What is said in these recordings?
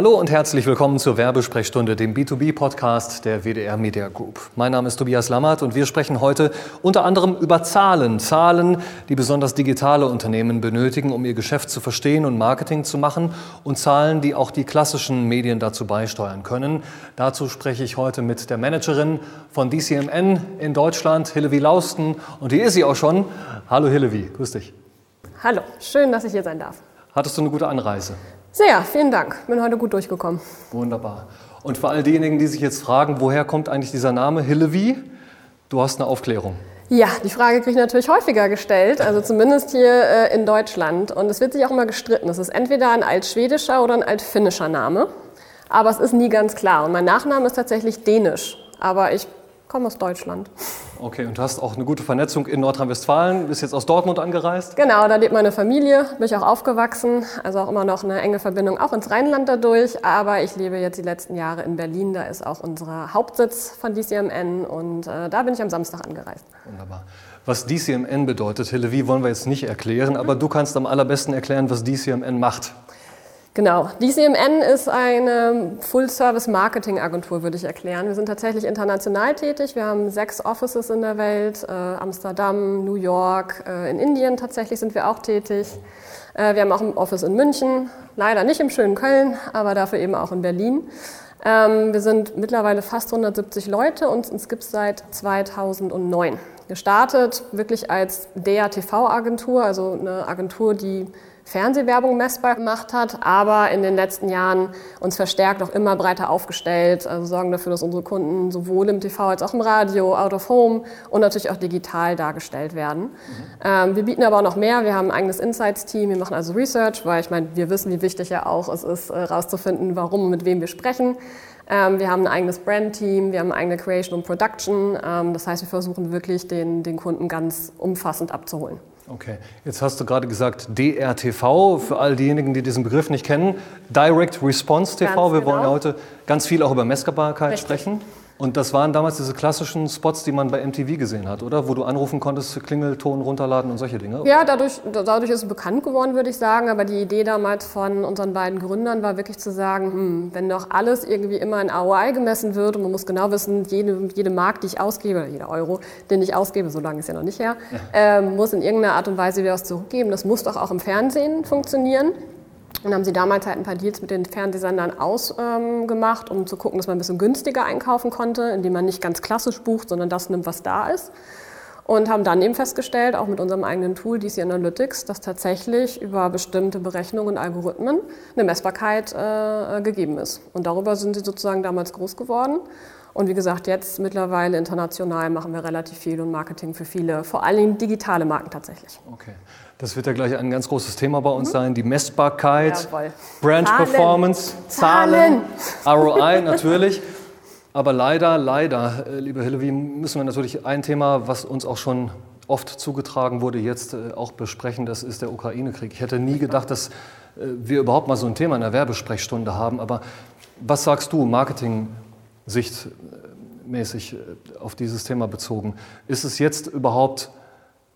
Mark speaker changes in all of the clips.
Speaker 1: Hallo und herzlich willkommen zur Werbesprechstunde, dem B2B-Podcast der WDR Media Group. Mein Name ist Tobias Lammert und wir sprechen heute unter anderem über Zahlen. Zahlen, die besonders digitale Unternehmen benötigen, um ihr Geschäft zu verstehen und Marketing zu machen und Zahlen, die auch die klassischen Medien dazu beisteuern können. Dazu spreche ich heute mit der Managerin von DCMN in Deutschland, Hillevi Lausten. Und hier ist sie auch schon. Hallo Hillevi, grüß dich.
Speaker 2: Hallo, schön, dass ich hier sein darf.
Speaker 1: Hattest du eine gute Anreise?
Speaker 2: Sehr, vielen Dank. Bin heute gut durchgekommen.
Speaker 1: Wunderbar. Und für all diejenigen, die sich jetzt fragen, woher kommt eigentlich dieser Name Hillevi? Du hast eine Aufklärung.
Speaker 2: Ja, die Frage kriege ich natürlich häufiger gestellt, also zumindest hier äh, in Deutschland. Und es wird sich auch immer gestritten. Es ist entweder ein altschwedischer oder ein altfinnischer Name. Aber es ist nie ganz klar. Und mein Nachname ist tatsächlich dänisch. Aber ich komme aus Deutschland.
Speaker 1: Okay, und du hast auch eine gute Vernetzung in Nordrhein-Westfalen, bist jetzt aus Dortmund angereist?
Speaker 2: Genau, da lebt meine Familie, bin ich auch aufgewachsen, also auch immer noch eine enge Verbindung auch ins Rheinland dadurch, aber ich lebe jetzt die letzten Jahre in Berlin, da ist auch unser Hauptsitz von DCMN und äh, da bin ich am Samstag angereist.
Speaker 1: Wunderbar. Was DCMN bedeutet, Hille, wie wollen wir jetzt nicht erklären, aber du kannst am allerbesten erklären, was DCMN macht.
Speaker 2: Genau. DCMN ist eine Full-Service-Marketing-Agentur, würde ich erklären. Wir sind tatsächlich international tätig. Wir haben sechs Offices in der Welt, äh, Amsterdam, New York, äh, in Indien tatsächlich sind wir auch tätig. Äh, wir haben auch ein Office in München, leider nicht im schönen Köln, aber dafür eben auch in Berlin. Ähm, wir sind mittlerweile fast 170 Leute und uns gibt es seit 2009. Gestartet wirklich als DATV-Agentur, also eine Agentur, die Fernsehwerbung messbar gemacht hat, aber in den letzten Jahren uns verstärkt auch immer breiter aufgestellt, also sorgen dafür, dass unsere Kunden sowohl im TV als auch im Radio, out of home und natürlich auch digital dargestellt werden. Mhm. Ähm, wir bieten aber auch noch mehr. Wir haben ein eigenes Insights-Team, wir machen also Research, weil ich meine, wir wissen, wie wichtig ja auch es ist, herauszufinden, äh, warum und mit wem wir sprechen. Ähm, wir haben ein eigenes Brand-Team, wir haben eine eigene Creation und Production. Ähm, das heißt, wir versuchen wirklich den, den Kunden ganz umfassend abzuholen.
Speaker 1: Okay, jetzt hast du gerade gesagt DRTV, für all diejenigen, die diesen Begriff nicht kennen. Direct Response TV. Ganz Wir genau. wollen heute ganz viel auch über Messbarkeit Richtig. sprechen. Und das waren damals diese klassischen Spots, die man bei MTV gesehen hat, oder? Wo du anrufen konntest, Klingelton runterladen und solche Dinge?
Speaker 2: Ja, dadurch, dadurch ist es bekannt geworden, würde ich sagen. Aber die Idee damals von unseren beiden Gründern war wirklich zu sagen, hm, wenn doch alles irgendwie immer in ROI gemessen wird und man muss genau wissen, jede, jede Mark, die ich ausgebe, jeder Euro, den ich ausgebe, so lange ist ja noch nicht her, äh, muss in irgendeiner Art und Weise wieder was zurückgeben. Das muss doch auch im Fernsehen funktionieren. Und haben sie damals halt ein paar Deals mit den Fernsehsendern ausgemacht, ähm, um zu gucken, dass man ein bisschen günstiger einkaufen konnte, indem man nicht ganz klassisch bucht, sondern das nimmt, was da ist. Und haben dann eben festgestellt, auch mit unserem eigenen Tool DC Analytics, dass tatsächlich über bestimmte Berechnungen und Algorithmen eine Messbarkeit äh, gegeben ist. Und darüber sind sie sozusagen damals groß geworden. Und wie gesagt, jetzt mittlerweile international machen wir relativ viel und Marketing für viele, vor allen Dingen digitale Marken tatsächlich.
Speaker 1: Okay. Das wird ja gleich ein ganz großes Thema bei uns mhm. sein, die Messbarkeit, Jawohl. Brand Zahlen. Performance, Zahlen, Zahlen, ROI natürlich. Aber leider, leider, äh, liebe Hillevi, müssen wir natürlich ein Thema, was uns auch schon oft zugetragen wurde, jetzt äh, auch besprechen. Das ist der Ukraine-Krieg. Ich hätte nie gedacht, dass äh, wir überhaupt mal so ein Thema in der Werbesprechstunde haben. Aber was sagst du, Marketing-sichtmäßig auf dieses Thema bezogen? Ist es jetzt überhaupt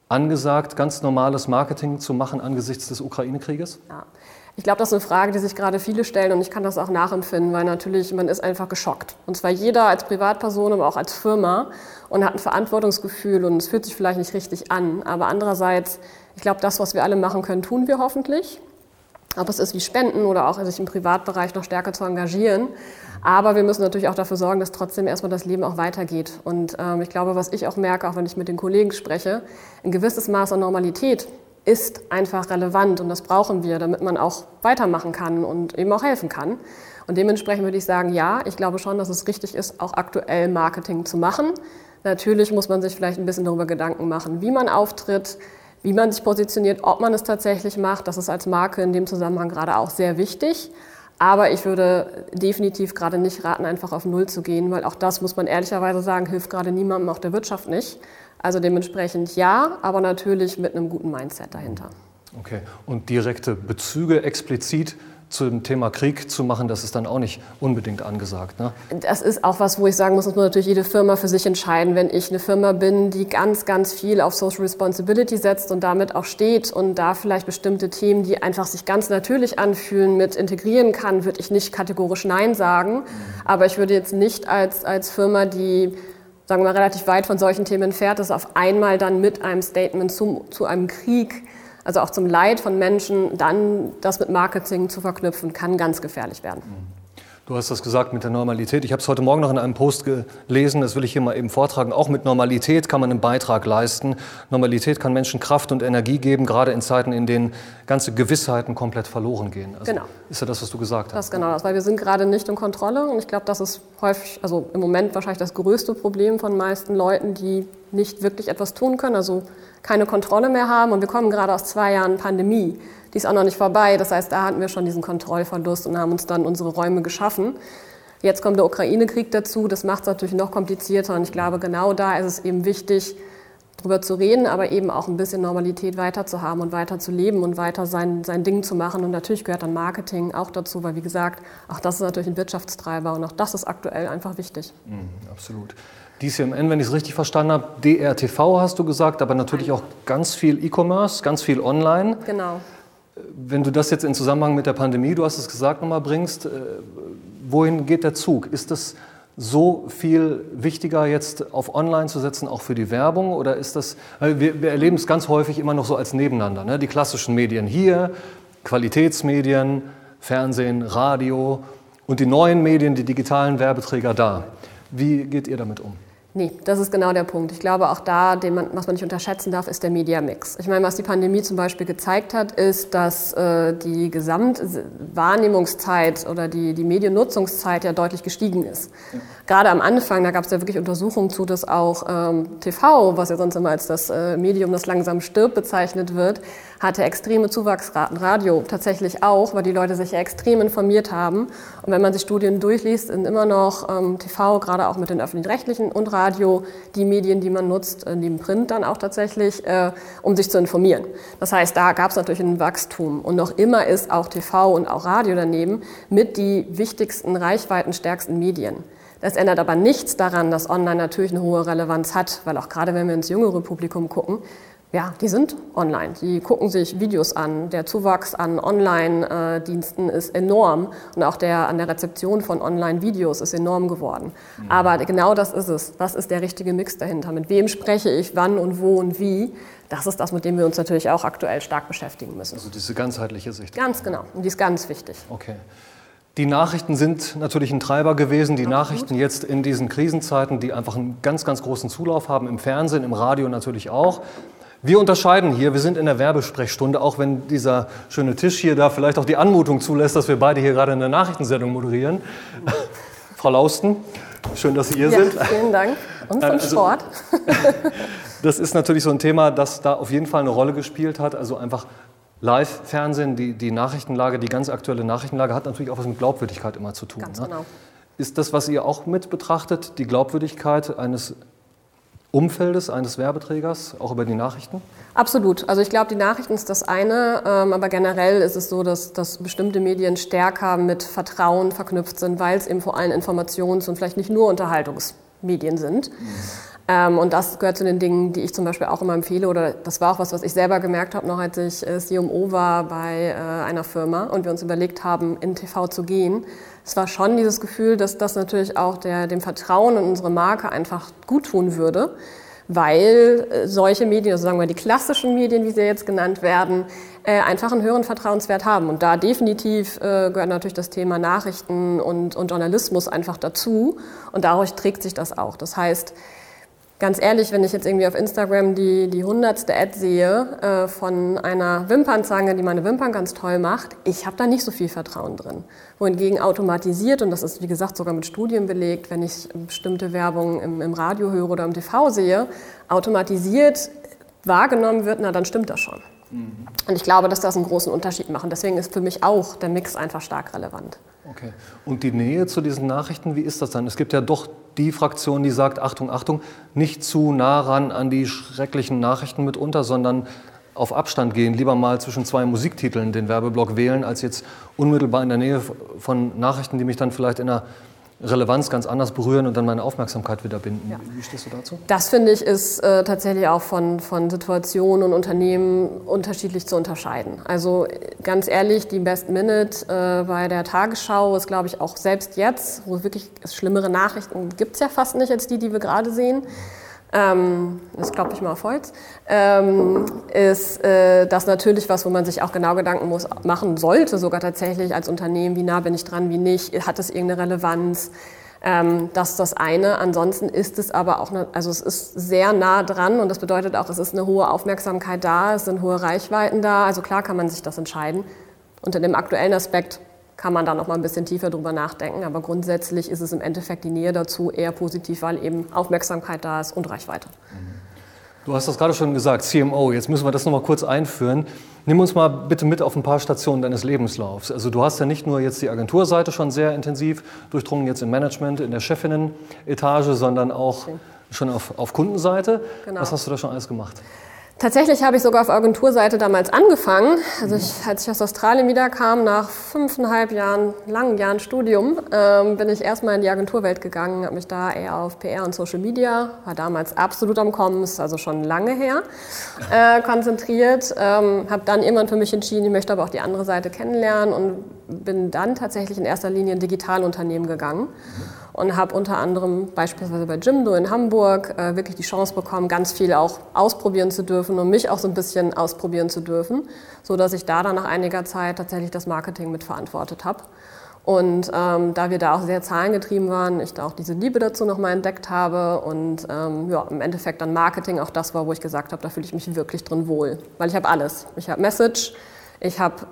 Speaker 1: angesagt, ganz normales Marketing zu machen angesichts des Ukraine-Krieges?
Speaker 2: Ja. Ich glaube, das ist eine Frage, die sich gerade viele stellen und ich kann das auch nachempfinden, weil natürlich man ist einfach geschockt. Und zwar jeder als Privatperson, aber auch als Firma und hat ein Verantwortungsgefühl und es fühlt sich vielleicht nicht richtig an. Aber andererseits, ich glaube, das, was wir alle machen können, tun wir hoffentlich. Ob es ist wie Spenden oder auch sich im Privatbereich noch stärker zu engagieren. Aber wir müssen natürlich auch dafür sorgen, dass trotzdem erstmal das Leben auch weitergeht. Und ähm, ich glaube, was ich auch merke, auch wenn ich mit den Kollegen spreche, ein gewisses Maß an Normalität ist einfach relevant und das brauchen wir, damit man auch weitermachen kann und eben auch helfen kann. Und dementsprechend würde ich sagen, ja, ich glaube schon, dass es richtig ist, auch aktuell Marketing zu machen. Natürlich muss man sich vielleicht ein bisschen darüber Gedanken machen, wie man auftritt, wie man sich positioniert, ob man es tatsächlich macht. Das ist als Marke in dem Zusammenhang gerade auch sehr wichtig. Aber ich würde definitiv gerade nicht raten, einfach auf Null zu gehen, weil auch das, muss man ehrlicherweise sagen, hilft gerade niemandem, auch der Wirtschaft nicht. Also dementsprechend ja, aber natürlich mit einem guten Mindset dahinter.
Speaker 1: Okay, und direkte Bezüge explizit zum Thema Krieg zu machen, das ist dann auch nicht unbedingt angesagt. Ne?
Speaker 2: Das ist auch was, wo ich sagen muss, das muss natürlich jede Firma für sich entscheiden. Wenn ich eine Firma bin, die ganz, ganz viel auf Social Responsibility setzt und damit auch steht und da vielleicht bestimmte Themen, die einfach sich ganz natürlich anfühlen, mit integrieren kann, würde ich nicht kategorisch Nein sagen. Mhm. Aber ich würde jetzt nicht als, als Firma, die sagen wir mal, relativ weit von solchen Themen entfernt ist, auf einmal dann mit einem Statement zum, zu einem Krieg also auch zum Leid von Menschen, dann das mit Marketing zu verknüpfen, kann ganz gefährlich werden.
Speaker 1: Du hast das gesagt mit der Normalität. Ich habe es heute Morgen noch in einem Post gelesen, das will ich hier mal eben vortragen. Auch mit Normalität kann man einen Beitrag leisten. Normalität kann Menschen Kraft und Energie geben, gerade in Zeiten, in denen ganze Gewissheiten komplett verloren gehen.
Speaker 2: Also genau.
Speaker 1: Ist ja das, was du gesagt hast.
Speaker 2: Das ist genau das, weil wir sind gerade nicht in Kontrolle und ich glaube, das ist häufig, also im Moment wahrscheinlich das größte Problem von meisten Leuten, die nicht wirklich etwas tun können. Also keine Kontrolle mehr haben. Und wir kommen gerade aus zwei Jahren Pandemie. Die ist auch noch nicht vorbei. Das heißt, da hatten wir schon diesen Kontrollverlust und haben uns dann unsere Räume geschaffen. Jetzt kommt der Ukraine-Krieg dazu. Das macht es natürlich noch komplizierter. Und ich glaube, genau da ist es eben wichtig, darüber zu reden, aber eben auch ein bisschen Normalität weiterzuhaben und weiter zu leben und weiter sein, sein Ding zu machen. Und natürlich gehört dann Marketing auch dazu, weil wie gesagt, auch das ist natürlich ein Wirtschaftstreiber und auch das ist aktuell einfach wichtig.
Speaker 1: Mhm, absolut. DCMN, wenn ich es richtig verstanden habe, DRTV hast du gesagt, aber natürlich auch ganz viel E-Commerce, ganz viel online.
Speaker 2: Genau.
Speaker 1: Wenn du das jetzt in Zusammenhang mit der Pandemie, du hast es gesagt, nochmal bringst, äh, wohin geht der Zug? Ist es so viel wichtiger, jetzt auf Online zu setzen, auch für die Werbung? Oder ist das, wir, wir erleben es ganz häufig immer noch so als Nebeneinander. Ne? Die klassischen Medien hier, Qualitätsmedien, Fernsehen, Radio und die neuen Medien, die digitalen Werbeträger da. Wie geht ihr damit um?
Speaker 2: Nee, das ist genau der Punkt. Ich glaube, auch da, man, was man nicht unterschätzen darf, ist der Mediamix. Ich meine, was die Pandemie zum Beispiel gezeigt hat, ist, dass äh, die Gesamtwahrnehmungszeit oder die, die Mediennutzungszeit ja deutlich gestiegen ist. Ja. Gerade am Anfang, da gab es ja wirklich Untersuchungen zu, dass auch ähm, TV, was ja sonst immer als das äh, Medium, das langsam stirbt, bezeichnet wird, hatte extreme Zuwachsraten. Radio tatsächlich auch, weil die Leute sich ja extrem informiert haben. Und wenn man sich Studien durchliest, sind immer noch ähm, TV, gerade auch mit den öffentlich-rechtlichen und Radio, die Medien, die man nutzt, äh, neben Print dann auch tatsächlich, äh, um sich zu informieren. Das heißt, da gab es natürlich ein Wachstum. Und noch immer ist auch TV und auch Radio daneben mit die wichtigsten, reichweitenstärksten Medien. Das ändert aber nichts daran, dass Online natürlich eine hohe Relevanz hat, weil auch gerade wenn wir ins jüngere Publikum gucken, ja, die sind online. Die gucken sich Videos an. Der Zuwachs an Online-Diensten ist enorm und auch der, an der Rezeption von Online-Videos ist enorm geworden. Mhm. Aber genau das ist es. Was ist der richtige Mix dahinter? Mit wem spreche ich, wann und wo und wie? Das ist das, mit dem wir uns natürlich auch aktuell stark beschäftigen müssen.
Speaker 1: Also diese ganzheitliche Sicht.
Speaker 2: Ganz genau. Und die ist ganz wichtig.
Speaker 1: Okay. Die Nachrichten sind natürlich ein Treiber gewesen. Die. Nachrichten jetzt in diesen Krisenzeiten, die einfach einen ganz, ganz großen Zulauf haben, im Fernsehen, im Radio natürlich auch. Wir unterscheiden hier, wir sind in der Werbesprechstunde, auch wenn dieser schöne Tisch hier da vielleicht auch die Anmutung zulässt, dass wir beide hier gerade eine Nachrichtensendung moderieren. Frau Lausten, schön, dass Sie hier
Speaker 2: ja,
Speaker 1: sind.
Speaker 2: Vielen Dank. Und vom also, Sport.
Speaker 1: das ist natürlich so ein Thema, das da auf jeden Fall eine Rolle gespielt hat. Also einfach Live-Fernsehen, die, die Nachrichtenlage, die ganz aktuelle Nachrichtenlage hat natürlich auch was mit Glaubwürdigkeit immer zu tun.
Speaker 2: Ganz ne? genau.
Speaker 1: Ist das, was ihr auch mit betrachtet, die Glaubwürdigkeit eines Umfeldes eines Werbeträgers, auch über die Nachrichten?
Speaker 2: Absolut. Also ich glaube, die Nachrichten ist das eine, ähm, aber generell ist es so, dass, dass bestimmte Medien stärker mit Vertrauen verknüpft sind, weil es eben vor allem Informations- und vielleicht nicht nur Unterhaltungsmedien sind. Mhm. Ähm, und das gehört zu den Dingen, die ich zum Beispiel auch immer empfehle. Oder das war auch was, was ich selber gemerkt habe, noch als ich äh, CMO war bei äh, einer Firma und wir uns überlegt haben, in TV zu gehen es war schon dieses Gefühl, dass das natürlich auch der, dem Vertrauen in unsere Marke einfach gut tun würde, weil äh, solche Medien, also sagen wir die klassischen Medien, wie sie jetzt genannt werden, äh, einfach einen höheren Vertrauenswert haben. Und da definitiv äh, gehört natürlich das Thema Nachrichten und, und Journalismus einfach dazu. Und dadurch trägt sich das auch. Das heißt, Ganz ehrlich, wenn ich jetzt irgendwie auf Instagram die, die hundertste Ad sehe äh, von einer Wimpernzange, die meine Wimpern ganz toll macht, ich habe da nicht so viel Vertrauen drin. Wohingegen automatisiert, und das ist wie gesagt sogar mit Studien belegt, wenn ich bestimmte Werbung im, im Radio höre oder im TV sehe, automatisiert wahrgenommen wird, na dann stimmt das schon. Mhm. Und ich glaube, dass das einen großen Unterschied macht. Deswegen ist für mich auch der Mix einfach stark relevant.
Speaker 1: Okay. Und die Nähe zu diesen Nachrichten, wie ist das dann? Es gibt ja doch die Fraktion, die sagt, Achtung, Achtung, nicht zu nah ran an die schrecklichen Nachrichten mitunter, sondern auf Abstand gehen, lieber mal zwischen zwei Musiktiteln den Werbeblock wählen, als jetzt unmittelbar in der Nähe von Nachrichten, die mich dann vielleicht in einer Relevanz ganz anders berühren und dann meine Aufmerksamkeit wieder binden. Ja. Wie stehst du dazu?
Speaker 2: Das finde ich ist äh, tatsächlich auch von, von Situationen und Unternehmen unterschiedlich zu unterscheiden. Also ganz ehrlich, die Best Minute äh, bei der Tagesschau ist, glaube ich, auch selbst jetzt, wo wirklich schlimmere Nachrichten gibt es ja fast nicht als die, die wir gerade sehen ähm, das klopfe ich mal auf Holz, ähm, ist äh, das natürlich was, wo man sich auch genau Gedanken muss, machen sollte, sogar tatsächlich als Unternehmen, wie nah bin ich dran, wie nicht, hat es irgendeine Relevanz. Ähm, das ist das eine. Ansonsten ist es aber auch, eine, also es ist sehr nah dran und das bedeutet auch, es ist eine hohe Aufmerksamkeit da, es sind hohe Reichweiten da. Also klar kann man sich das entscheiden. Unter dem aktuellen Aspekt kann man da noch mal ein bisschen tiefer drüber nachdenken. Aber grundsätzlich ist es im Endeffekt die Nähe dazu eher positiv, weil eben Aufmerksamkeit da ist und Reichweite.
Speaker 1: Du hast das gerade schon gesagt, CMO. Jetzt müssen wir das noch mal kurz einführen. Nimm uns mal bitte mit auf ein paar Stationen deines Lebenslaufs. Also du hast ja nicht nur jetzt die Agenturseite schon sehr intensiv durchdrungen, jetzt im Management, in der Chefinnen-Etage, sondern auch schon auf, auf Kundenseite. Genau. Was hast du da schon alles gemacht?
Speaker 2: Tatsächlich habe ich sogar auf Agenturseite damals angefangen. Also ich, als ich aus Australien wiederkam, nach fünfeinhalb Jahren, langen Jahren Studium, ähm, bin ich erstmal in die Agenturwelt gegangen, habe mich da eher auf PR und Social Media, war damals absolut am Kommen, ist also schon lange her, äh, konzentriert. Ähm, habe dann irgendwann für mich entschieden, ich möchte aber auch die andere Seite kennenlernen und bin dann tatsächlich in erster Linie in Digitalunternehmen gegangen und habe unter anderem beispielsweise bei Jimdo in Hamburg äh, wirklich die Chance bekommen, ganz viel auch ausprobieren zu dürfen und mich auch so ein bisschen ausprobieren zu dürfen, so dass ich da dann nach einiger Zeit tatsächlich das Marketing mitverantwortet habe. Und ähm, da wir da auch sehr zahlengetrieben waren, ich da auch diese Liebe dazu nochmal entdeckt habe und ähm, ja, im Endeffekt dann Marketing auch das war, wo ich gesagt habe, da fühle ich mich wirklich drin wohl. Weil ich habe alles. Ich habe Message, ich habe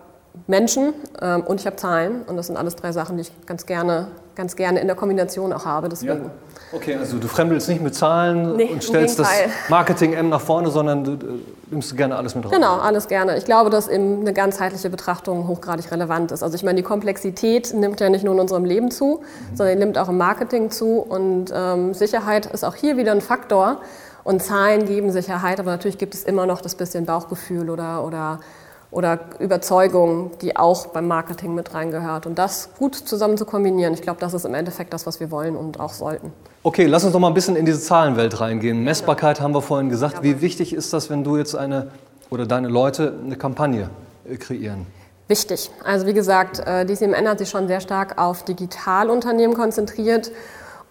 Speaker 2: Menschen ähm, und ich habe Zahlen. Und das sind alles drei Sachen, die ich ganz gerne, ganz gerne in der Kombination auch habe. Deswegen. Ja.
Speaker 1: Okay, also du fremdelst nicht mit Zahlen nee, und stellst das Marketing M nach vorne, sondern du, du nimmst gerne alles mit
Speaker 2: rein. Genau, alles gerne. Ich glaube, dass eben eine ganzheitliche Betrachtung hochgradig relevant ist. Also ich meine, die Komplexität nimmt ja nicht nur in unserem Leben zu, mhm. sondern nimmt auch im Marketing zu. Und ähm, Sicherheit ist auch hier wieder ein Faktor. Und Zahlen geben Sicherheit, aber natürlich gibt es immer noch das bisschen Bauchgefühl oder, oder oder Überzeugung, die auch beim Marketing mit reingehört. Und das gut zusammen zu kombinieren, ich glaube, das ist im Endeffekt das, was wir wollen und auch sollten.
Speaker 1: Okay, lass uns noch mal ein bisschen in diese Zahlenwelt reingehen. Messbarkeit haben wir vorhin gesagt. Ja, Wie wichtig ist das, wenn du jetzt eine oder deine Leute eine Kampagne kreieren?
Speaker 2: Wichtig. Also wie gesagt, äh, DCMN hat sich schon sehr stark auf Digitalunternehmen konzentriert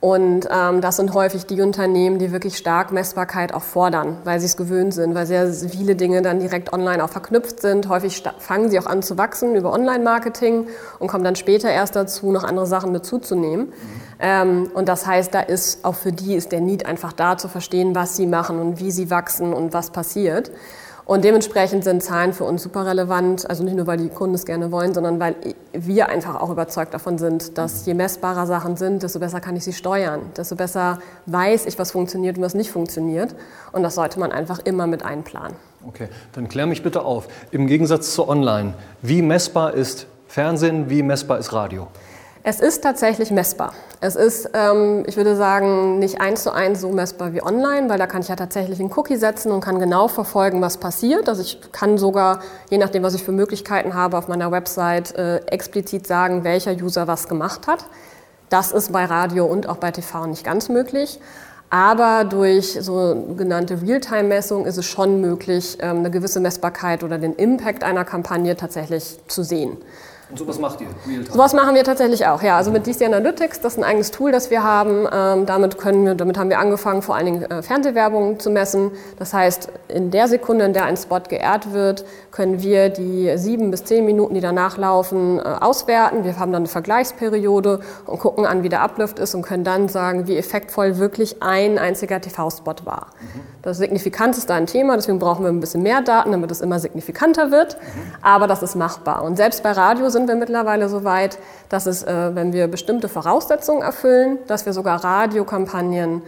Speaker 2: und ähm, das sind häufig die Unternehmen, die wirklich stark Messbarkeit auch fordern, weil sie es gewöhnt sind, weil sehr viele Dinge dann direkt online auch verknüpft sind. Häufig fangen sie auch an zu wachsen über Online-Marketing und kommen dann später erst dazu, noch andere Sachen mit zuzunehmen. Mhm. Ähm, und das heißt, da ist auch für die ist der Need einfach da zu verstehen, was sie machen und wie sie wachsen und was passiert. Und dementsprechend sind Zahlen für uns super relevant, also nicht nur, weil die Kunden es gerne wollen, sondern weil wir einfach auch überzeugt davon sind, dass je messbarer Sachen sind, desto besser kann ich sie steuern, desto besser weiß ich, was funktioniert und was nicht funktioniert. Und das sollte man einfach immer mit einplanen.
Speaker 1: Okay, dann klär mich bitte auf. Im Gegensatz zu Online, wie messbar ist Fernsehen, wie messbar ist Radio?
Speaker 2: Es ist tatsächlich messbar. Es ist, ähm, ich würde sagen, nicht eins zu eins so messbar wie online, weil da kann ich ja tatsächlich einen Cookie setzen und kann genau verfolgen, was passiert. Also ich kann sogar, je nachdem, was ich für Möglichkeiten habe, auf meiner Website äh, explizit sagen, welcher User was gemacht hat. Das ist bei Radio und auch bei TV nicht ganz möglich. Aber durch sogenannte Realtime-Messung ist es schon möglich, ähm, eine gewisse Messbarkeit oder den Impact einer Kampagne tatsächlich zu sehen.
Speaker 1: Und sowas macht ihr?
Speaker 2: Sowas machen wir tatsächlich auch, ja. Also mit DC Analytics, das ist ein eigenes Tool, das wir haben. Ähm, damit, können wir, damit haben wir angefangen, vor allen Dingen äh, Fernsehwerbung zu messen. Das heißt, in der Sekunde, in der ein Spot geehrt wird, können wir die sieben bis zehn Minuten, die danach laufen, äh, auswerten. Wir haben dann eine Vergleichsperiode und gucken an, wie der Uplift ist und können dann sagen, wie effektvoll wirklich ein einziger TV-Spot war. Mhm. Das Signifikanz ist da ein Thema, deswegen brauchen wir ein bisschen mehr Daten, damit es immer signifikanter wird. Mhm. Aber das ist machbar. Und selbst bei Radio sind wir mittlerweile so weit, dass es, äh, wenn wir bestimmte Voraussetzungen erfüllen, dass wir sogar Radiokampagnen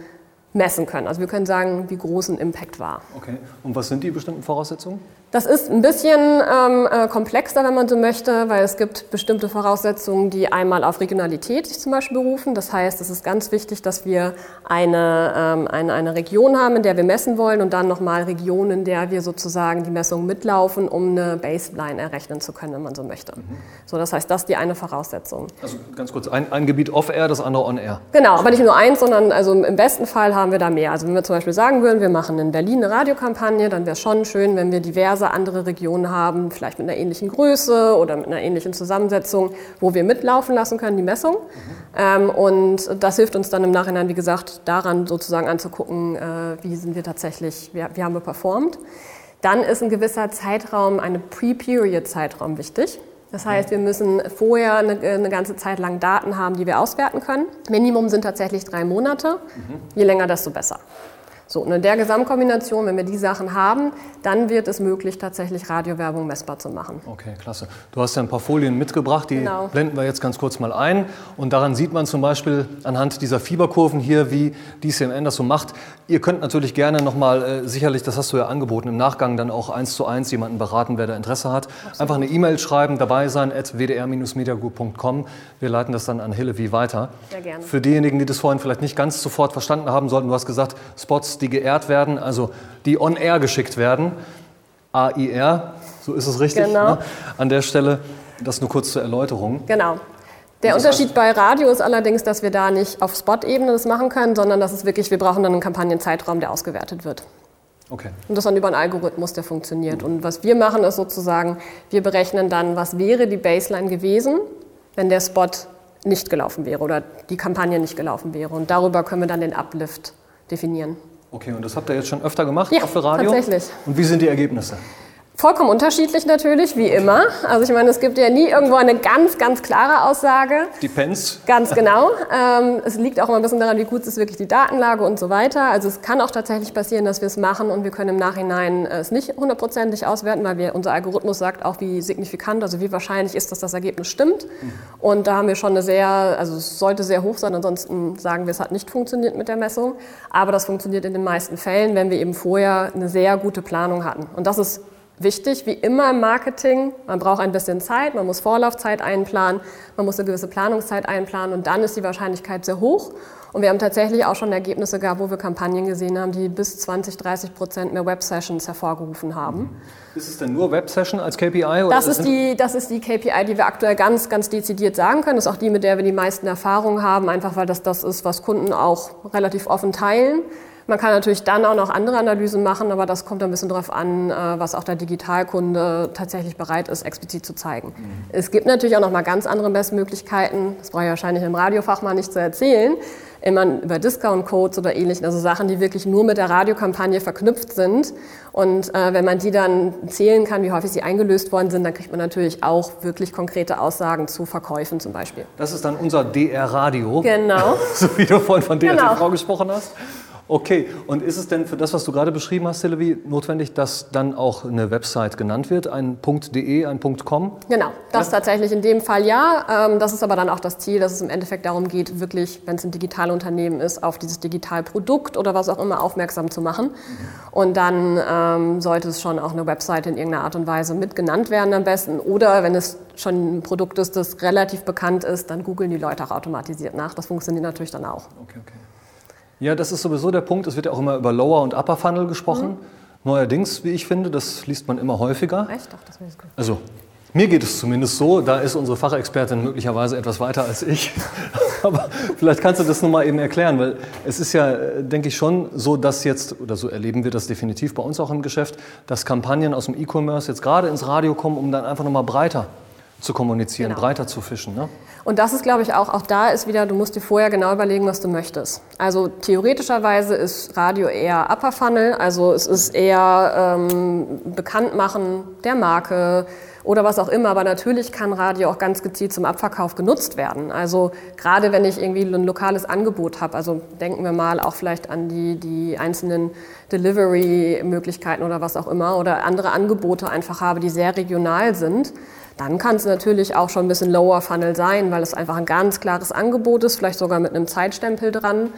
Speaker 2: messen können. Also wir können sagen, wie groß ein Impact war.
Speaker 1: Okay. Und was sind die bestimmten Voraussetzungen?
Speaker 2: Das ist ein bisschen ähm, äh, komplexer, wenn man so möchte, weil es gibt bestimmte Voraussetzungen, die einmal auf Regionalität sich zum Beispiel berufen. Das heißt, es ist ganz wichtig, dass wir eine, ähm, eine, eine Region haben, in der wir messen wollen und dann nochmal Regionen, in der wir sozusagen die Messung mitlaufen, um eine Baseline errechnen zu können, wenn man so möchte. Mhm. So, das heißt, das ist die eine Voraussetzung.
Speaker 1: Also ganz kurz, ein, ein Gebiet off-air, das andere on-air.
Speaker 2: Genau, aber nicht nur eins, sondern also im besten Fall haben wir da mehr. Also wenn wir zum Beispiel sagen würden, wir machen in Berlin eine Radiokampagne, dann wäre es schon schön, wenn wir diverse diverse andere Regionen haben, vielleicht mit einer ähnlichen Größe oder mit einer ähnlichen Zusammensetzung, wo wir mitlaufen lassen können, die Messung. Mhm. Und das hilft uns dann im Nachhinein, wie gesagt, daran sozusagen anzugucken, äh, wie sind wir tatsächlich, wie, wie haben wir performt. Dann ist ein gewisser Zeitraum, eine Pre-Period-Zeitraum wichtig. Das heißt, wir müssen vorher eine, eine, ganze Zeit lang Daten haben, die wir auswerten können. Minimum sind tatsächlich drei Monate. Mhm. Je länger, desto besser. So, und in der Gesamtkombination, wenn wir die Sachen haben, dann wird es möglich, tatsächlich Radiowerbung messbar zu machen.
Speaker 1: Okay, klasse. Du hast ja ein paar Folien mitgebracht, die genau. blenden wir jetzt ganz kurz mal ein. Und daran sieht man zum Beispiel anhand dieser Fieberkurven hier, wie DCMN das so macht. Ihr könnt natürlich gerne nochmal, äh, sicherlich, das hast du ja angeboten, im Nachgang dann auch eins zu eins jemanden beraten, wer da Interesse hat. Absolut. Einfach eine E-Mail schreiben, dabei sein, at wdr-mediagroup.com. Wir leiten das dann an Hillevi weiter. Sehr gerne. Für diejenigen, die das vorhin vielleicht nicht ganz sofort verstanden haben sollten, du hast gesagt, Spots die geehrt werden, also die on air geschickt werden. AIR, so ist es richtig. Genau. Ne? An der Stelle, das nur kurz zur Erläuterung.
Speaker 2: Genau. Der Unterschied bei Radio ist allerdings, dass wir da nicht auf Spot-Ebene das machen können, sondern dass es wirklich, wir brauchen dann einen Kampagnenzeitraum, der ausgewertet wird. Okay. Und das dann über einen Algorithmus, der funktioniert. Und was wir machen, ist sozusagen, wir berechnen dann, was wäre die Baseline gewesen, wenn der Spot nicht gelaufen wäre oder die Kampagne nicht gelaufen wäre. Und darüber können wir dann den Uplift definieren.
Speaker 1: Okay, und das habt ihr jetzt schon öfter gemacht,
Speaker 2: ja, auch für Radio? tatsächlich.
Speaker 1: Und wie sind die Ergebnisse?
Speaker 2: Vollkommen unterschiedlich natürlich, wie immer. Also ich meine, es gibt ja nie irgendwo eine ganz, ganz klare Aussage.
Speaker 1: Depends.
Speaker 2: Ganz genau. Ähm, es liegt auch immer ein bisschen daran, wie gut ist wirklich die Datenlage und so weiter. Also es kann auch tatsächlich passieren, dass wir es machen und wir können im Nachhinein äh, es nicht hundertprozentig auswerten, weil wir, unser Algorithmus sagt auch, wie signifikant, also wie wahrscheinlich ist, dass das Ergebnis stimmt. Mhm. Und da haben wir schon eine sehr, also es sollte sehr hoch sein, ansonsten sagen wir, es hat nicht funktioniert mit der Messung. Aber das funktioniert in den meisten Fällen, wenn wir eben vorher eine sehr gute Planung hatten. Und das ist Wichtig, wie immer im Marketing, man braucht ein bisschen Zeit, man muss Vorlaufzeit einplanen, man muss eine gewisse Planungszeit einplanen und dann ist die Wahrscheinlichkeit sehr hoch. Und wir haben tatsächlich auch schon Ergebnisse gehabt, wo wir Kampagnen gesehen haben, die bis 20, 30 Prozent mehr Web-Sessions hervorgerufen haben.
Speaker 1: Ist es denn nur Web-Session als KPI?
Speaker 2: das, ist die, das ist die KPI, die wir aktuell ganz, ganz dezidiert sagen können. Das ist auch die, mit der wir die meisten Erfahrungen haben, einfach weil das das ist, was Kunden auch relativ offen teilen. Man kann natürlich dann auch noch andere Analysen machen, aber das kommt ein bisschen darauf an, äh, was auch der Digitalkunde tatsächlich bereit ist, explizit zu zeigen. Mhm. Es gibt natürlich auch noch mal ganz andere Messmöglichkeiten. Das brauche ich wahrscheinlich im Radiofach mal nicht zu erzählen. Immer über Discount-Codes oder ähnlichen, also Sachen, die wirklich nur mit der Radiokampagne verknüpft sind. Und äh, wenn man die dann zählen kann, wie häufig sie eingelöst worden sind, dann kriegt man natürlich auch wirklich konkrete Aussagen zu Verkäufen zum Beispiel.
Speaker 1: Das ist dann unser DR-Radio.
Speaker 2: Genau.
Speaker 1: so wie du vorhin von DRTV genau. gesprochen hast. Okay, und ist es denn für das, was du gerade beschrieben hast, Sylvie, notwendig, dass dann auch eine Website genannt wird, ein .de, ein .com?
Speaker 2: Genau, das ja? tatsächlich in dem Fall ja. Ähm, das ist aber dann auch das Ziel, dass es im Endeffekt darum geht, wirklich, wenn es ein Digitalunternehmen ist, auf dieses Digitalprodukt oder was auch immer aufmerksam zu machen. Und dann ähm, sollte es schon auch eine Website in irgendeiner Art und Weise mit genannt werden am besten. Oder wenn es schon ein Produkt ist, das relativ bekannt ist, dann googeln die Leute auch automatisiert nach. Das funktioniert natürlich dann auch. Okay, okay.
Speaker 1: Ja, das ist sowieso der Punkt. Es wird ja auch immer über Lower- und Upper Funnel gesprochen. Mhm. Neuerdings, wie ich finde, das liest man immer häufiger. Echt? Ach, das ist gut. Also, mir geht es zumindest so. Da ist unsere Fachexpertin möglicherweise etwas weiter als ich. Aber vielleicht kannst du das nochmal eben erklären, weil es ist ja, denke ich, schon so, dass jetzt, oder so erleben wir das definitiv bei uns auch im Geschäft, dass Kampagnen aus dem E-Commerce jetzt gerade ins Radio kommen, um dann einfach nochmal breiter zu kommunizieren, genau. breiter zu fischen. Ne?
Speaker 2: Und das ist, glaube ich, auch, auch da ist wieder, du musst dir vorher genau überlegen, was du möchtest. Also theoretischerweise ist Radio eher Upper Funnel, also es ist eher ähm, Bekanntmachen der Marke oder was auch immer, aber natürlich kann Radio auch ganz gezielt zum Abverkauf genutzt werden. Also gerade wenn ich irgendwie ein lokales Angebot habe, also denken wir mal auch vielleicht an die, die einzelnen Delivery-Möglichkeiten oder was auch immer oder andere Angebote einfach habe, die sehr regional sind dann kann es natürlich auch schon ein bisschen Lower Funnel sein, weil es einfach ein ganz klares Angebot ist, vielleicht sogar mit einem Zeitstempel dran.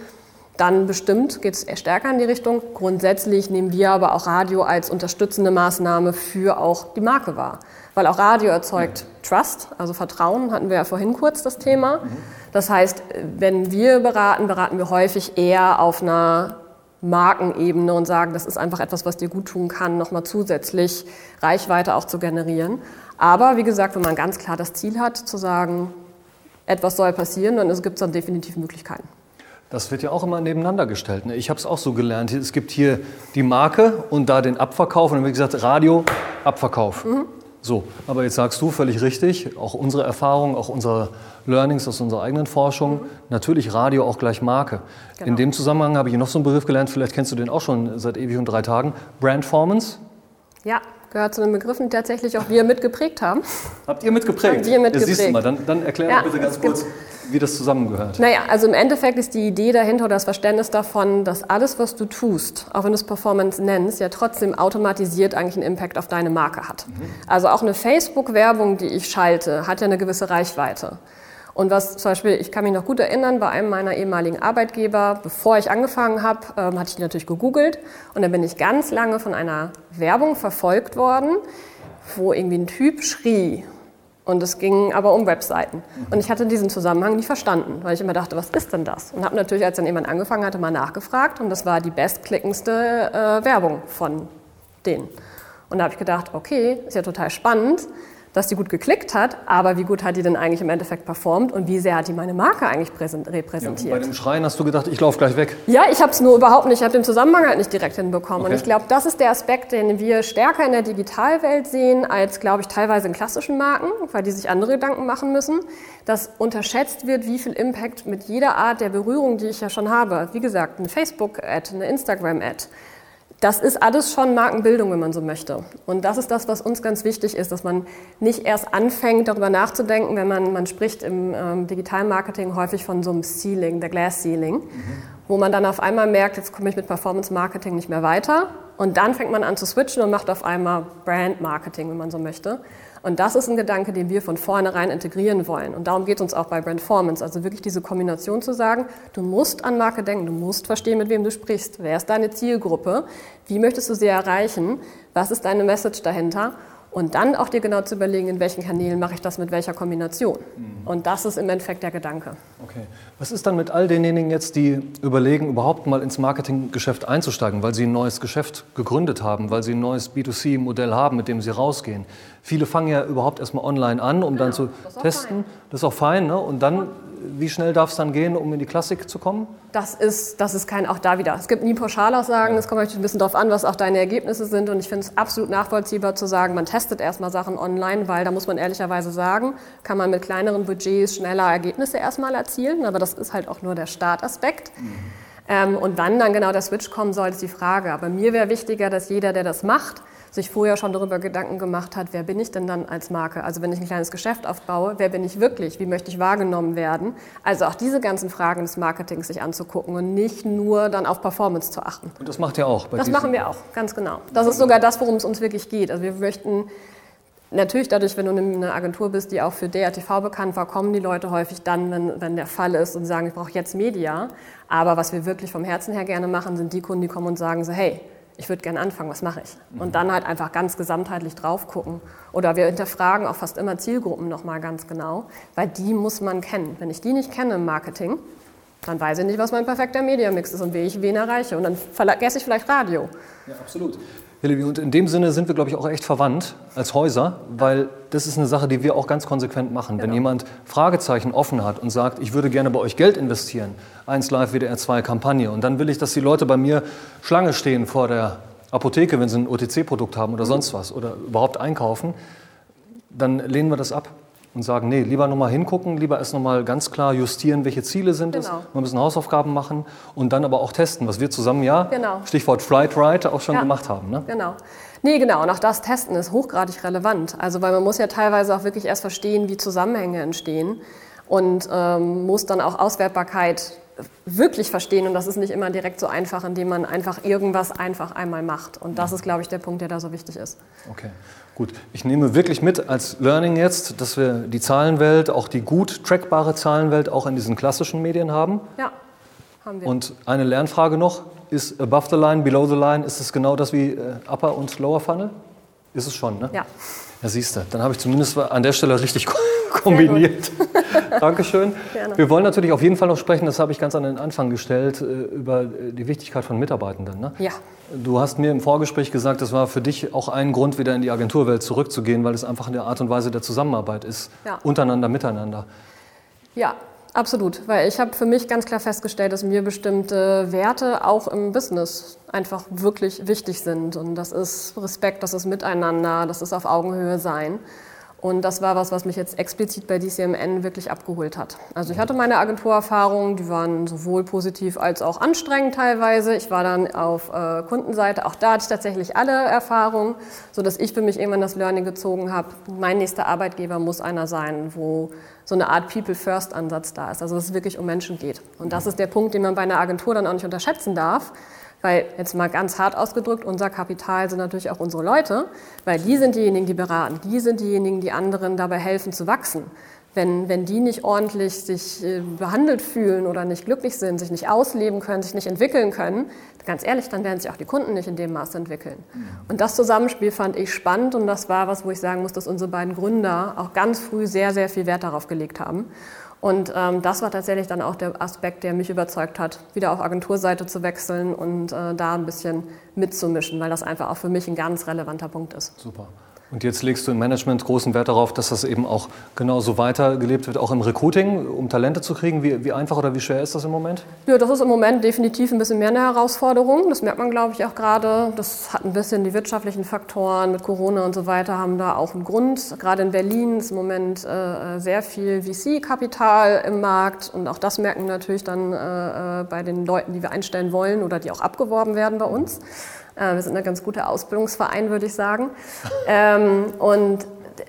Speaker 2: dann bestimmt geht es eher stärker in die Richtung. Grundsätzlich nehmen wir aber auch Radio als unterstützende Maßnahme für auch die Marke wahr. Weil auch Radio erzeugt Trust, also Vertrauen, hatten wir ja vorhin kurz das Thema. Das heißt, wenn wir beraten, beraten wir häufig eher auf einer Markenebene und sagen, das ist einfach etwas, was dir gut tun kann, nochmal zusätzlich Reichweite auch zu generieren. Aber wie gesagt, wenn man ganz klar das Ziel hat, zu sagen, etwas soll passieren, dann gibt es dann definitiv Möglichkeiten.
Speaker 1: Das wird ja auch immer nebeneinander gestellt. Ne? Ich habe es auch so gelernt. Es gibt hier die Marke und da den Abverkauf. Und dann wird gesagt, Radio, Abverkauf. Mhm. So, aber jetzt sagst du völlig richtig, auch unsere Erfahrung, auch unsere Learnings aus unserer eigenen Forschung, mhm. natürlich Radio auch gleich Marke. Genau. In dem Zusammenhang habe ich noch so einen Begriff gelernt, vielleicht kennst du den auch schon seit ewig und drei Tagen, Brandformance.
Speaker 2: Ja, gehört zu den Begriffen, die tatsächlich auch wir mitgeprägt haben.
Speaker 1: Habt ihr mitgeprägt?
Speaker 2: Habt ihr mitgeprägt.
Speaker 1: Ja, siehst du mal, dann, dann erklär ja, bitte ganz kurz wie das zusammengehört.
Speaker 2: Naja, also im Endeffekt ist die Idee dahinter oder das Verständnis davon, dass alles, was du tust, auch wenn du es Performance nennst, ja trotzdem automatisiert eigentlich einen Impact auf deine Marke hat. Mhm. Also auch eine Facebook-Werbung, die ich schalte, hat ja eine gewisse Reichweite. Und was zum Beispiel, ich kann mich noch gut erinnern, bei einem meiner ehemaligen Arbeitgeber, bevor ich angefangen habe, ähm, hatte ich natürlich gegoogelt und dann bin ich ganz lange von einer Werbung verfolgt worden, wo irgendwie ein Typ schrie und es ging aber um Webseiten. Und ich hatte diesen Zusammenhang nicht verstanden, weil ich immer dachte, was ist denn das? Und habe natürlich, als dann jemand angefangen hatte, mal nachgefragt. Und das war die bestklickendste äh, Werbung von denen. Und da habe ich gedacht, okay, ist ja total spannend dass die gut geklickt hat, aber wie gut hat die denn eigentlich im Endeffekt performt und wie sehr hat die meine Marke eigentlich repräsentiert? Ja,
Speaker 1: bei dem Schreien hast du gedacht, ich laufe gleich weg.
Speaker 2: Ja, ich habe es nur überhaupt nicht, ich habe den Zusammenhang halt nicht direkt hinbekommen. Okay. Und ich glaube, das ist der Aspekt, den wir stärker in der Digitalwelt sehen, als, glaube ich, teilweise in klassischen Marken, weil die sich andere Gedanken machen müssen, dass unterschätzt wird, wie viel Impact mit jeder Art der Berührung, die ich ja schon habe, wie gesagt, eine Facebook-Ad, eine Instagram-Ad, das ist alles schon Markenbildung, wenn man so möchte. Und das ist das, was uns ganz wichtig ist, dass man nicht erst anfängt, darüber nachzudenken, wenn man, man spricht im ähm, Digitalmarketing häufig von so einem Ceiling, der Glass Ceiling, mhm. wo man dann auf einmal merkt, jetzt komme ich mit Performance Marketing nicht mehr weiter. Und dann fängt man an zu switchen und macht auf einmal Brand Marketing, wenn man so möchte. Und das ist ein Gedanke, den wir von vornherein integrieren wollen. Und darum geht es uns auch bei Brandformance. Also wirklich diese Kombination zu sagen, du musst an Marke denken, du musst verstehen, mit wem du sprichst. Wer ist deine Zielgruppe? Wie möchtest du sie erreichen? Was ist deine Message dahinter? Und dann auch dir genau zu überlegen, in welchen Kanälen mache ich das mit welcher Kombination. Mhm. Und das ist im Endeffekt der Gedanke.
Speaker 1: Okay. Was ist dann mit all denjenigen jetzt, die überlegen, überhaupt mal ins Marketinggeschäft einzusteigen, weil sie ein neues Geschäft gegründet haben, weil sie ein neues B2C-Modell haben, mit dem sie rausgehen? Viele fangen ja überhaupt erstmal online an, um genau, dann zu das testen. Fein. Das ist auch fein. Ne? Und dann wie schnell darf es dann gehen, um in die Klassik zu kommen?
Speaker 2: Das ist, das ist kein auch da wieder. Es gibt nie Pauschalaussagen, es ja. kommt natürlich ein bisschen darauf an, was auch deine Ergebnisse sind. Und ich finde es absolut nachvollziehbar zu sagen, man testet erstmal Sachen online, weil da muss man ehrlicherweise sagen, kann man mit kleineren Budgets schneller Ergebnisse erstmal erzielen. Aber das ist halt auch nur der Startaspekt. Mhm. Ähm, und wann dann genau der Switch kommen soll, ist die Frage. Aber mir wäre wichtiger, dass jeder, der das macht, sich vorher schon darüber Gedanken gemacht hat, wer bin ich denn dann als Marke? Also wenn ich ein kleines Geschäft aufbaue, wer bin ich wirklich? Wie möchte ich wahrgenommen werden? Also auch diese ganzen Fragen des Marketings sich anzugucken und nicht nur dann auf Performance zu achten.
Speaker 1: Und das macht ihr auch?
Speaker 2: das machen wir auch, ganz genau. Das ist sogar das, worum es uns wirklich geht. Also wir möchten Natürlich dadurch, wenn du eine Agentur bist, die auch für DRTV bekannt war, kommen die Leute häufig dann, wenn, wenn der Fall ist und sagen, ich brauche jetzt Media. Aber was wir wirklich vom Herzen her gerne machen, sind die Kunden, die kommen und sagen so, hey, ich würde gerne anfangen, was mache ich? Und dann halt einfach ganz gesamtheitlich drauf gucken. Oder wir hinterfragen auch fast immer Zielgruppen nochmal ganz genau, weil die muss man kennen. Wenn ich die nicht kenne im Marketing, dann weiß ich nicht, was mein perfekter Mediamix ist und wie ich wen erreiche. Und dann vergesse ich vielleicht Radio.
Speaker 1: Ja, absolut. Hillebi, und in dem Sinne sind wir, glaube ich, auch echt verwandt als Häuser, weil das ist eine Sache, die wir auch ganz konsequent machen. Genau. Wenn jemand Fragezeichen offen hat und sagt, ich würde gerne bei euch Geld investieren, 1 Live, WDR 2 Kampagne, und dann will ich, dass die Leute bei mir Schlange stehen vor der Apotheke, wenn sie ein OTC-Produkt haben oder mhm. sonst was oder überhaupt einkaufen, dann lehnen wir das ab und sagen, nee, lieber nochmal hingucken, lieber erst nochmal ganz klar justieren, welche Ziele sind genau. es. Wir müssen Hausaufgaben machen und dann aber auch testen, was wir zusammen ja, genau. Stichwort Flight Ride, auch schon ja. gemacht haben. Ne?
Speaker 2: Genau. Nee, genau. Und auch das Testen ist hochgradig relevant. Also, weil man muss ja teilweise auch wirklich erst verstehen, wie Zusammenhänge entstehen und ähm, muss dann auch Auswertbarkeit wirklich verstehen. Und das ist nicht immer direkt so einfach, indem man einfach irgendwas einfach einmal macht. Und das ist, glaube ich, der Punkt, der da so wichtig ist.
Speaker 1: Okay. Gut, ich nehme wirklich mit als Learning jetzt, dass wir die Zahlenwelt, auch die gut trackbare Zahlenwelt, auch in diesen klassischen Medien haben.
Speaker 2: Ja. haben wir.
Speaker 1: Und eine Lernfrage noch, ist above the line, below the line, ist es genau das wie äh, Upper und Lower Funnel? Ist es schon, ne?
Speaker 2: Ja.
Speaker 1: Ja, siehst du, dann habe ich zumindest an der Stelle richtig kombiniert. Dankeschön.
Speaker 2: Gerne.
Speaker 1: Wir wollen natürlich auf jeden Fall noch sprechen, das habe ich ganz an den Anfang gestellt, äh, über die Wichtigkeit von Mitarbeitenden. Ne?
Speaker 2: Ja.
Speaker 1: Du hast mir im Vorgespräch gesagt, das war für dich auch ein Grund, wieder in die Agenturwelt zurückzugehen, weil es einfach eine Art und Weise der Zusammenarbeit ist,
Speaker 2: Ja.
Speaker 1: untereinander, miteinander.
Speaker 2: Ja, absolut. Weil ich habe für mich ganz klar festgestellt, dass mir bestimmte Werte auch im Business einfach wirklich wichtig sind. Und das ist Respekt, das ist Miteinander, das ist auf Augenhöhe sein. Und das war was, was mich jetzt explizit bei DCMN wirklich abgeholt hat. Also ich hatte meine Agenturerfahrungen, die waren sowohl positiv als auch anstrengend teilweise. Ich war dann auf äh, Kundenseite, auch da hatte ich tatsächlich alle Erfahrungen, sodass ich für mich irgendwann das Learning gezogen habe, mein nächster Arbeitgeber muss einer sein, wo so eine Art People-First-Ansatz da ist, also dass es wirklich um Menschen geht. Und das ist der Punkt, den man bei einer Agentur dann auch nicht unterschätzen darf, weil jetzt mal ganz hart ausgedrückt, unser Kapital sind natürlich auch unsere Leute, weil die sind diejenigen, die beraten, die sind diejenigen, die anderen dabei helfen zu wachsen. Wenn, wenn die nicht ordentlich sich äh, behandelt fühlen oder nicht glücklich sind, sich nicht ausleben können, sich nicht entwickeln können, ganz ehrlich, dann werden sich auch die Kunden nicht in dem Maß entwickeln. Und das Zusammenspiel fand ich spannend und das war was, wo ich sagen muss, dass unsere beiden Gründer auch ganz früh sehr, sehr viel Wert darauf gelegt haben. Und ähm, das war tatsächlich dann auch der Aspekt, der mich überzeugt hat, wieder auf Agenturseite zu wechseln und äh, da ein bisschen mitzumischen, weil das einfach auch für mich ein ganz relevanter Punkt ist.
Speaker 1: Super. Und jetzt legst du im Management großen Wert darauf, dass das eben auch genauso weitergelebt wird, auch im Recruiting, um Talente zu kriegen. Wie, wie einfach oder wie schwer ist das im Moment?
Speaker 2: Ja, das ist im Moment definitiv ein bisschen mehr eine Herausforderung. Das merkt man, glaube ich, auch gerade. Das hat ein bisschen die wirtschaftlichen Faktoren mit Corona und so weiter, haben da auch einen Grund. Gerade in Berlin ist im Moment äh, sehr viel VC-Kapital im Markt und auch das merken wir natürlich dann äh, bei den Leuten, die wir einstellen wollen oder die auch abgeworben werden bei uns. Äh, wir sind ein ganz guter Ausbildungsverein, würde ich sagen. Ähm, und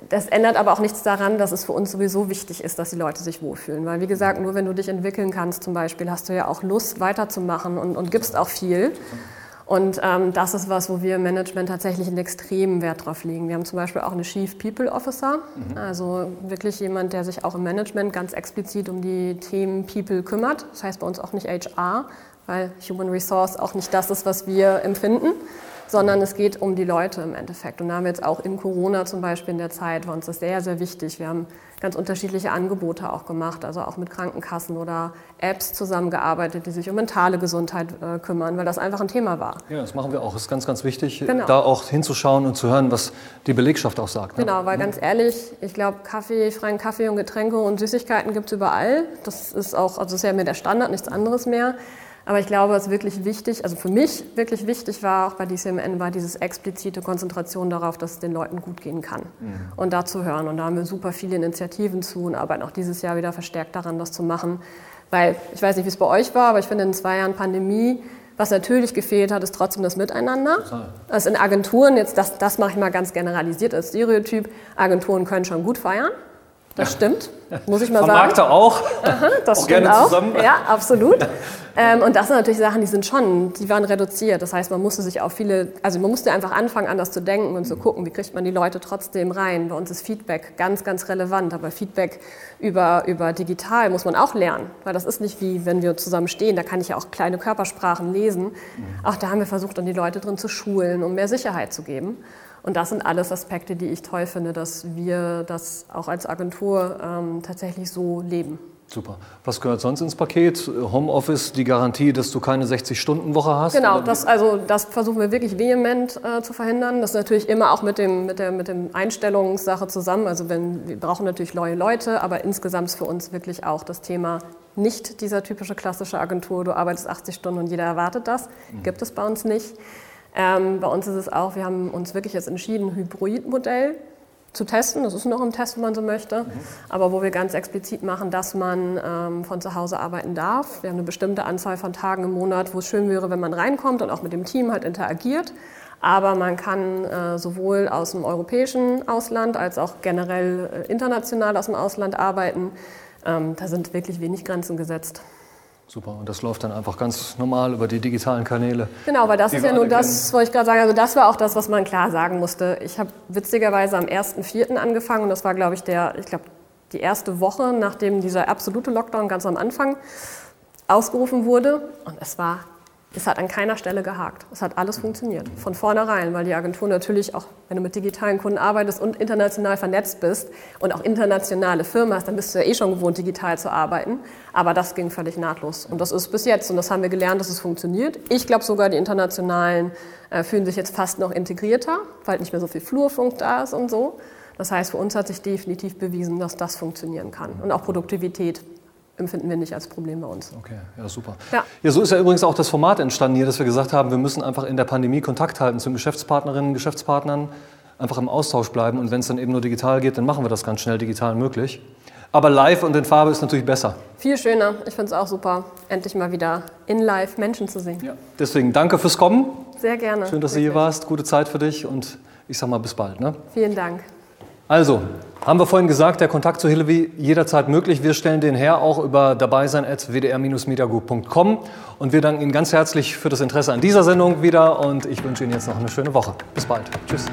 Speaker 2: das ändert aber auch nichts daran, dass es für uns sowieso wichtig ist, dass die Leute sich wohlfühlen. Weil, wie gesagt, nur wenn du dich entwickeln kannst, zum Beispiel, hast du ja auch Lust, weiterzumachen und, und gibst auch viel. Und ähm, das ist was, wo wir im Management tatsächlich einen extremen Wert drauf legen. Wir haben zum Beispiel auch eine Chief People Officer, also wirklich jemand, der sich auch im Management ganz explizit um die Themen People kümmert. Das heißt bei uns auch nicht HR, weil Human Resource auch nicht das ist, was wir empfinden, sondern es geht um die Leute im Endeffekt. Und da haben wir jetzt auch in Corona zum Beispiel in der Zeit, war uns das sehr, sehr wichtig. Wir haben ganz unterschiedliche Angebote auch gemacht, also auch mit Krankenkassen oder Apps zusammengearbeitet, die sich um mentale Gesundheit äh, kümmern, weil das einfach ein Thema war.
Speaker 1: Ja, das machen wir auch. Das ist ganz, ganz wichtig,
Speaker 2: Genau.
Speaker 1: da auch hinzuschauen und zu hören, was die Belegschaft auch sagt. ne?
Speaker 2: Genau, weil ganz ehrlich, ich glaube, Kaffee, freien Kaffee und Getränke und Süßigkeiten gibt es überall. Das ist auch, also das ist ja mehr der Standard, nichts anderes mehr. Aber ich glaube, was wirklich wichtig, also für mich wirklich wichtig war, auch bei DCMN, war dieses explizite Konzentration darauf, dass es den Leuten gut gehen kann. Und dazu hören. Und da haben wir super viele Initiativen zu und arbeiten auch dieses Jahr wieder verstärkt daran, das zu machen. Weil, ich weiß nicht, wie es bei euch war, aber ich finde in zwei Jahren Pandemie, was natürlich gefehlt hat, ist trotzdem das Miteinander. Also in Agenturen, jetzt das, das mache ich mal ganz generalisiert als Stereotyp, Agenturen können schon gut feiern. Das stimmt, muss ich mal sagen.
Speaker 1: Vermarkter auch.
Speaker 2: Das
Speaker 1: Auch
Speaker 2: stimmt
Speaker 1: gerne
Speaker 2: auch.
Speaker 1: zusammen.
Speaker 2: Ja, absolut. ähm, und das sind natürlich Sachen, die sind schon, die waren reduziert. Das heißt, man musste sich auch viele, also man musste einfach anfangen, anders zu denken und zu gucken, wie kriegt man die Leute trotzdem rein. Bei uns ist Feedback ganz, ganz relevant. Aber Feedback über, über digital muss man auch lernen. Weil das ist nicht wie, wenn wir zusammen stehen, da kann ich ja auch kleine Körpersprachen lesen. Auch da haben wir versucht, dann die Leute drin zu schulen, um mehr Sicherheit zu geben. Und das sind alles Aspekte, die ich toll finde, dass wir das auch als Agentur ähm, tatsächlich so leben.
Speaker 1: Super. Was gehört sonst ins Paket? Homeoffice, die Garantie, dass du keine 60-Stunden-Woche hast?
Speaker 2: Genau, das, also, das versuchen wir wirklich vehement äh, zu verhindern. Das ist natürlich immer auch mit dem, mit der mit dem Einstellungssache zusammen. Also wenn, wir brauchen natürlich neue Leute, aber insgesamt ist für uns wirklich auch das Thema nicht dieser typische klassische Agentur, du arbeitest 80 Stunden und jeder erwartet das. Gibt es bei uns nicht. Ähm, bei uns ist es auch, wir haben uns wirklich jetzt entschieden, ein Hybridmodell zu testen. Das ist noch im Test, wenn man so möchte. Aber wo wir ganz explizit machen, dass man ähm, von zu Hause arbeiten darf. Wir haben eine bestimmte Anzahl von Tagen im Monat, wo es schön wäre, wenn man reinkommt und auch mit dem Team halt interagiert. Aber man kann äh, sowohl aus dem europäischen Ausland als auch generell äh, international aus dem Ausland arbeiten. Ähm, da sind wirklich wenig Grenzen gesetzt.
Speaker 1: Super. Und das läuft dann einfach ganz normal über die digitalen Kanäle.
Speaker 2: Genau, weil das ist ja nur
Speaker 1: alle
Speaker 2: das, wollte ich gerade sagen, also das war auch das, was man klar sagen musste. Ich habe witzigerweise am 1.4. angefangen und das war, glaube ich, der, ich glaube, die erste Woche, nachdem dieser absolute Lockdown ganz am Anfang ausgerufen wurde und es war es hat an keiner Stelle gehakt. Es hat alles funktioniert. Von vornherein, weil die Agentur natürlich auch, wenn du mit digitalen Kunden arbeitest und international vernetzt bist und auch internationale Firmen hast, dann bist du ja eh schon gewohnt, digital zu arbeiten. Aber das ging völlig nahtlos. Und das ist bis jetzt. Und das haben wir gelernt, dass es funktioniert. Ich glaube sogar, die internationalen äh, fühlen sich jetzt fast noch integrierter, weil nicht mehr so viel Flurfunk da ist und so. Das heißt, für uns hat sich definitiv bewiesen, dass das funktionieren kann. Und auch Produktivität empfinden wir nicht als Problem bei uns.
Speaker 1: Okay, ja super. Ja. ja, so ist ja übrigens auch das Format entstanden hier, dass wir gesagt haben, wir müssen einfach in der Pandemie Kontakt halten zu Geschäftspartnerinnen, Geschäftspartnern, einfach im Austausch bleiben und wenn es dann eben nur digital geht, dann machen wir das ganz schnell digital möglich. Aber live und in Farbe ist natürlich besser.
Speaker 2: Viel schöner. Ich finde es auch super, endlich mal wieder in live Menschen zu sehen. Ja.
Speaker 1: Deswegen danke fürs Kommen.
Speaker 2: Sehr gerne.
Speaker 1: Schön, dass du hier warst. Gute Zeit für dich und ich sag mal bis bald. Ne?
Speaker 2: Vielen Dank.
Speaker 1: Also, haben wir vorhin gesagt, der Kontakt zu Hillary jederzeit möglich. Wir stellen den her auch über dabeisein.wdr-mediagroup.com und wir danken Ihnen ganz herzlich für das Interesse an dieser Sendung wieder und ich wünsche Ihnen jetzt noch eine schöne Woche. Bis bald. Tschüss.